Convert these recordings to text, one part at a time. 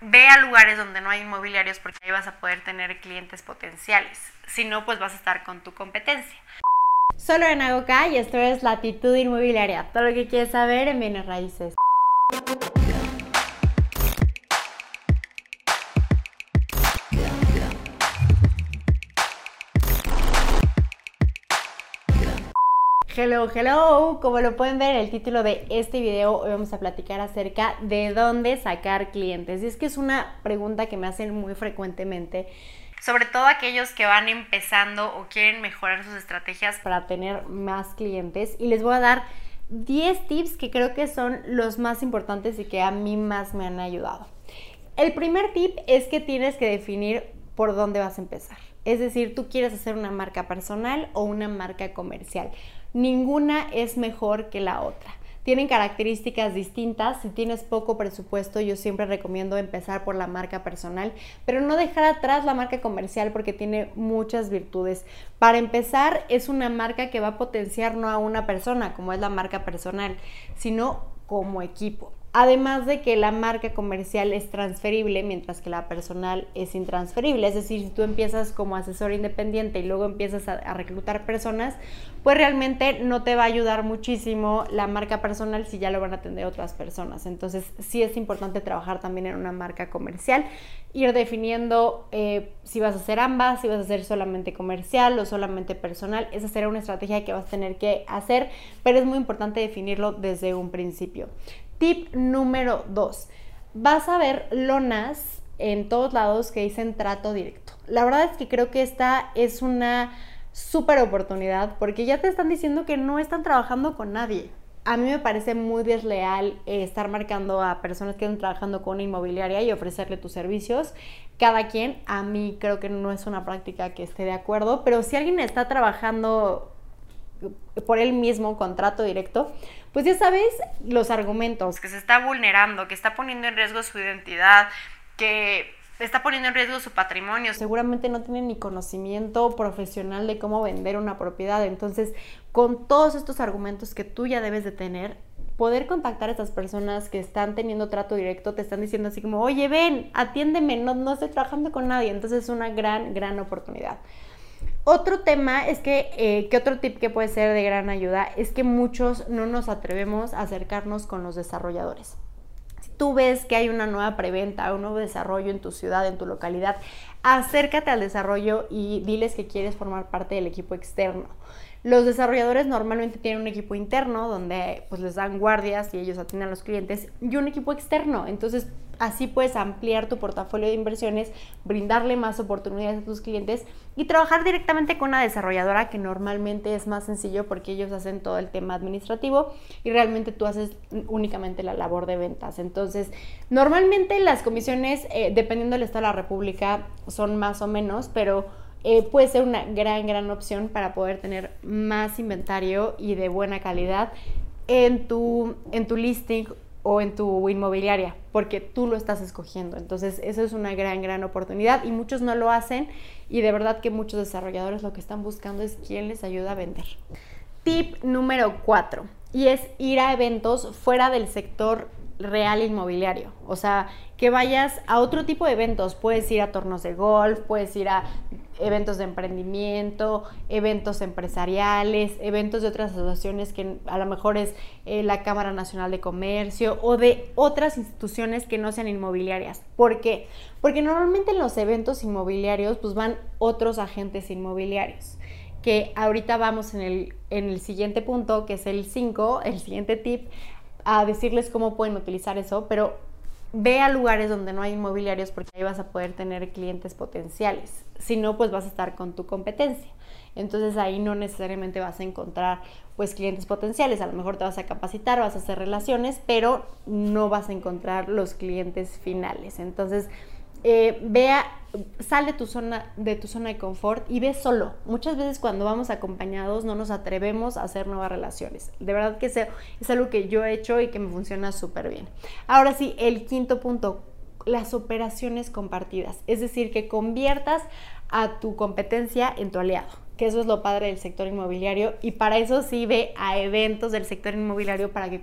Ve a lugares donde no hay inmobiliarios porque ahí vas a poder tener clientes potenciales. Si no, pues vas a estar con tu competencia. Solo en Agoca y esto es Latitud Inmobiliaria. Todo lo que quieres saber en bienes raíces. Hello, hello. Como lo pueden ver en el título de este video, hoy vamos a platicar acerca de dónde sacar clientes. Y es que es una pregunta que me hacen muy frecuentemente. Sobre todo aquellos que van empezando o quieren mejorar sus estrategias para tener más clientes. Y les voy a dar 10 tips que creo que son los más importantes y que a mí más me han ayudado. El primer tip es que tienes que definir por dónde vas a empezar. Es decir, tú quieres hacer una marca personal o una marca comercial ninguna es mejor que la otra. Tienen características distintas. Si tienes poco presupuesto, yo siempre recomiendo empezar por la marca personal, pero no dejar atrás la marca comercial porque tiene muchas virtudes. Para empezar, es una marca que va a potenciar no a una persona, como es la marca personal, sino como equipo. Además de que la marca comercial es transferible, mientras que la personal es intransferible. Es decir, si tú empiezas como asesor independiente y luego empiezas a, reclutar personas, pues realmente no te va a ayudar muchísimo la marca personal si ya lo van a atender otras personas. Entonces, sí es importante trabajar también en una marca comercial, ir definiendo eh, si vas a hacer ambas, si vas a hacer solamente comercial o solamente personal. Esa será una estrategia que vas a tener que hacer, pero es muy importante definirlo desde un principio. Tip número 2. Vas a ver lonas en todos lados que dicen trato directo. La verdad es que creo que esta es una súper oportunidad porque ya te están diciendo que no están trabajando con nadie. A mí me parece muy desleal estar marcando a personas que están trabajando con una inmobiliaria y ofrecerle tus servicios. Cada quien, a mí creo que no es una práctica que esté de acuerdo, pero si alguien está trabajando por él mismo contrato directo, pues ya sabes los argumentos. Que se está vulnerando, que está poniendo en riesgo su identidad, que está poniendo en riesgo su patrimonio. Seguramente no tiene ni conocimiento profesional de cómo vender una propiedad. Entonces, con todos estos argumentos que tú ya debes de tener, poder contactar a estas personas que están teniendo trato directo, te están diciendo así como, oye, ven, atiéndeme, no, no estoy trabajando con nadie. Entonces es una gran, gran oportunidad. Otro tema es que, eh, otro tip que puede ser de gran ayuda es que muchos no nos atrevemos a acercarnos con los desarrolladores. Si tú ves que hay una nueva preventa, un nuevo desarrollo en tu ciudad, en tu localidad, acércate al desarrollo y diles que quieres formar parte del equipo externo. Los desarrolladores normalmente tienen un equipo interno donde pues les dan guardias y ellos atienden a los clientes y un equipo externo. Entonces Así puedes ampliar tu portafolio de inversiones, brindarle más oportunidades a tus clientes y trabajar directamente con una desarrolladora que normalmente es más sencillo porque ellos hacen todo el tema administrativo y realmente tú haces únicamente la labor de ventas. Entonces, normalmente las comisiones, eh, dependiendo del estado de la República, son más o menos, pero eh, puede ser una gran, gran opción para poder tener más inventario y de buena calidad en tu, en tu listing o en tu inmobiliaria, porque tú lo estás escogiendo. Entonces, eso es una gran, gran oportunidad y muchos no lo hacen y de verdad que muchos desarrolladores lo que están buscando es quién les ayuda a vender. Tip número 4 y es ir a eventos fuera del sector real inmobiliario. O sea, que vayas a otro tipo de eventos. Puedes ir a tornos de golf, puedes ir a eventos de emprendimiento, eventos empresariales, eventos de otras asociaciones que a lo mejor es eh, la Cámara Nacional de Comercio o de otras instituciones que no sean inmobiliarias. ¿Por qué? Porque normalmente en los eventos inmobiliarios pues van otros agentes inmobiliarios que ahorita vamos en el, en el siguiente punto, que es el 5, el siguiente tip, a decirles cómo pueden utilizar eso, pero ve a lugares donde no hay inmobiliarios porque ahí vas a poder tener clientes potenciales. Si no, pues vas a estar con tu competencia. Entonces ahí no necesariamente vas a encontrar pues clientes potenciales. A lo mejor te vas a capacitar, vas a hacer relaciones, pero no vas a encontrar los clientes finales. Entonces eh, vea, sale tu zona, de tu zona de confort y ve solo. Muchas veces cuando vamos acompañados no nos atrevemos a hacer nuevas relaciones. De verdad que es algo que yo he hecho y que me funciona súper bien. Ahora sí, el quinto punto, las operaciones compartidas. Es decir, que conviertas a tu competencia en tu aliado que eso es lo padre del sector inmobiliario y para eso sí ve a eventos del sector inmobiliario para que,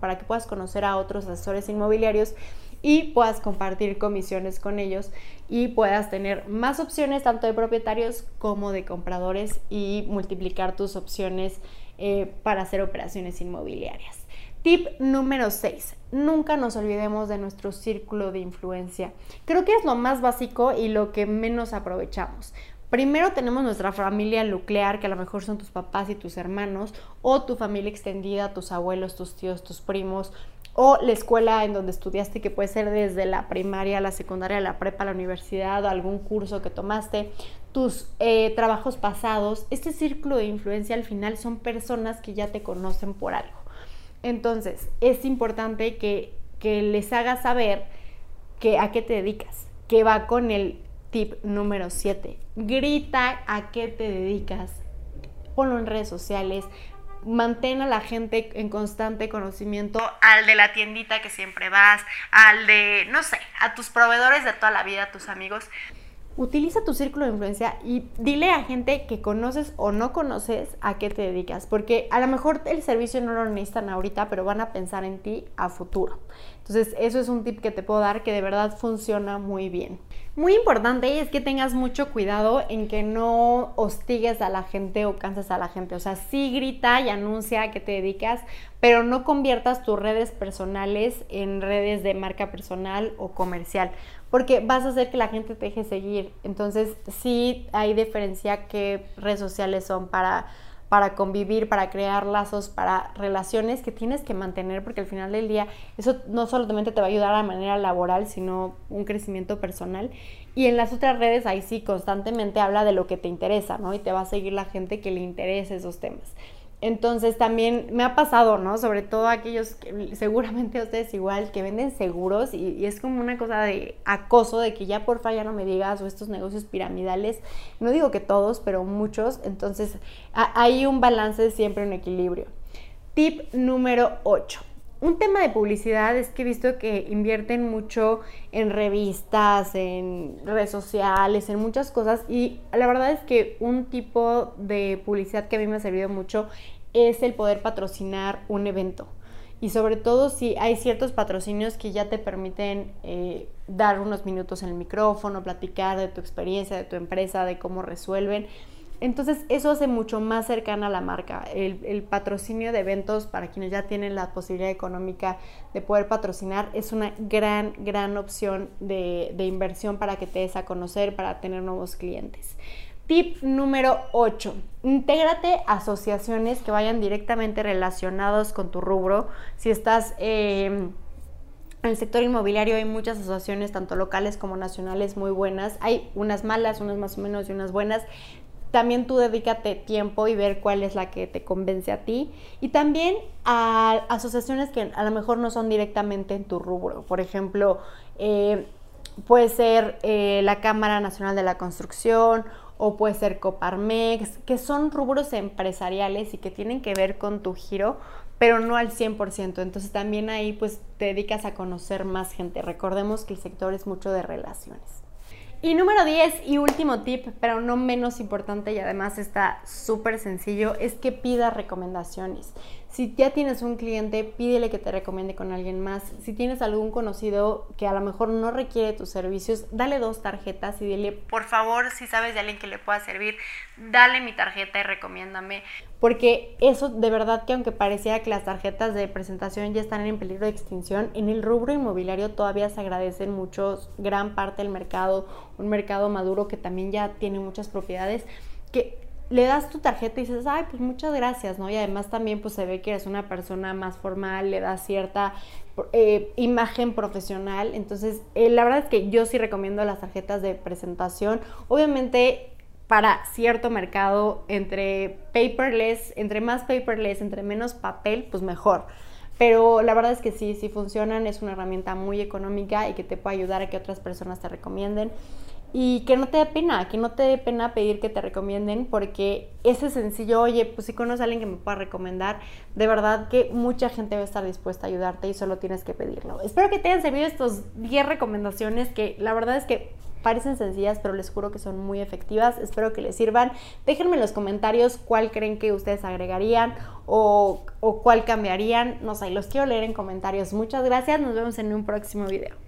para que puedas conocer a otros asesores inmobiliarios y puedas compartir comisiones con ellos y puedas tener más opciones tanto de propietarios como de compradores y multiplicar tus opciones eh, para hacer operaciones inmobiliarias. Tip número 6. Nunca nos olvidemos de nuestro círculo de influencia. Creo que es lo más básico y lo que menos aprovechamos. Primero tenemos nuestra familia nuclear, que a lo mejor son tus papás y tus hermanos, o tu familia extendida, tus abuelos, tus tíos, tus primos, o la escuela en donde estudiaste, que puede ser desde la primaria, la secundaria, la prepa, la universidad, algún curso que tomaste, tus eh, trabajos pasados. Este círculo de influencia al final son personas que ya te conocen por algo. Entonces, es importante que, les hagas saber que a qué te dedicas, que va con el tip número 7. Grita a qué te dedicas. Ponlo en redes sociales. Mantén a la gente en constante conocimiento, al de la tiendita que siempre vas, al de, no sé, a tus proveedores de toda la vida, a tus amigos utiliza tu círculo de influencia y dile a gente que conoces o no conoces a qué te dedicas, porque a lo mejor el servicio no lo necesitan ahorita, pero van a pensar en ti a futuro. Entonces, eso es un tip que te puedo dar que de verdad funciona muy bien. Muy importante es que tengas mucho cuidado en que no hostigues a la gente o canses a la gente. O sea, sí grita y anuncia a qué te dedicas, pero no conviertas tus redes personales en redes de marca personal o comercial porque vas a hacer que la gente te deje seguir. Entonces, sí hay diferencia qué redes sociales son para, para convivir, para crear lazos, para relaciones que tienes que mantener, porque al final del día eso no solamente te va a ayudar a manera laboral, sino un crecimiento personal. Y en las otras redes ahí sí constantemente habla de lo que te interesa, ¿no? Y te va a seguir la gente que le interese esos temas. Entonces también me ha pasado, ¿no? Sobre todo aquellos que seguramente a ustedes igual, que venden seguros y, es como una cosa de acoso, de que ya porfa ya no me digas, o estos negocios piramidales, no digo que todos, pero muchos, entonces hay un balance siempre, un equilibrio. Tip número 8. Un tema de publicidad es que he visto que invierten mucho en revistas, en redes sociales, en muchas cosas y la verdad es que un tipo de publicidad que a mí me ha servido mucho es el poder patrocinar un evento. Y sobre todo si hay ciertos patrocinios que ya te permiten eh, dar unos minutos en el micrófono, platicar de tu experiencia, de tu empresa, de cómo resuelven. Entonces eso hace mucho más cercana a la marca. El, patrocinio de eventos para quienes ya tienen la posibilidad económica de poder patrocinar es una gran, gran opción de, inversión para que te des a conocer, para tener nuevos clientes. Tip número 8. Intégrate asociaciones que vayan directamente relacionados con tu rubro. Si estás... Em, en el sector inmobiliario hay muchas asociaciones, tanto locales como nacionales, muy buenas. Hay unas malas, unas más o menos y unas buenas también tú dedícate tiempo y ver cuál es la que te convence a ti. Y también a asociaciones que a lo mejor no son directamente en tu rubro. Por ejemplo, eh, puede ser eh, la Cámara Nacional de la Construcción o puede ser Coparmex, que son rubros empresariales y que tienen que ver con tu giro, pero no al 100%. Entonces también ahí pues te dedicas a conocer más gente. Recordemos que el sector es mucho de relaciones. Y número 10 y último tip, pero no menos importante y además está súper sencillo, es que pida recomendaciones. Si ya tienes un cliente, pídele que te recomiende con alguien más. Si tienes algún conocido que a lo mejor no requiere tus servicios, dale dos tarjetas y dile, por favor, si sabes de alguien que le pueda servir, dale mi tarjeta y recomiéndame. Porque eso de verdad que aunque pareciera que las tarjetas de presentación ya están en peligro de extinción, en el rubro inmobiliario todavía se agradecen mucho, gran parte del mercado, un mercado maduro que también ya tiene muchas propiedades, que le das tu tarjeta y dices, ay, pues muchas gracias, ¿no? Y además también pues se ve que eres una persona más formal, le das cierta eh, imagen profesional. Entonces, eh, la verdad es que yo sí recomiendo las tarjetas de presentación. Obviamente para cierto mercado, entre paperless, entre más paperless, entre menos papel, pues mejor. Pero la verdad es que sí, sí funcionan, es una herramienta muy económica y que te puede ayudar a que otras personas te recomienden y que no te dé pena, que no te dé pena pedir que te recomienden porque ese sencillo, oye, pues si conoces a alguien que me pueda recomendar, de verdad que mucha gente va a estar dispuesta a ayudarte y solo tienes que pedirlo. Espero que te hayan servido estos 10 recomendaciones que la verdad es que parecen sencillas, pero les juro que son muy efectivas. Espero que les sirvan. Déjenme en los comentarios cuál creen que ustedes agregarían o, o cuál cambiarían. No sé, los quiero leer en comentarios. Muchas gracias. Nos vemos en un próximo video.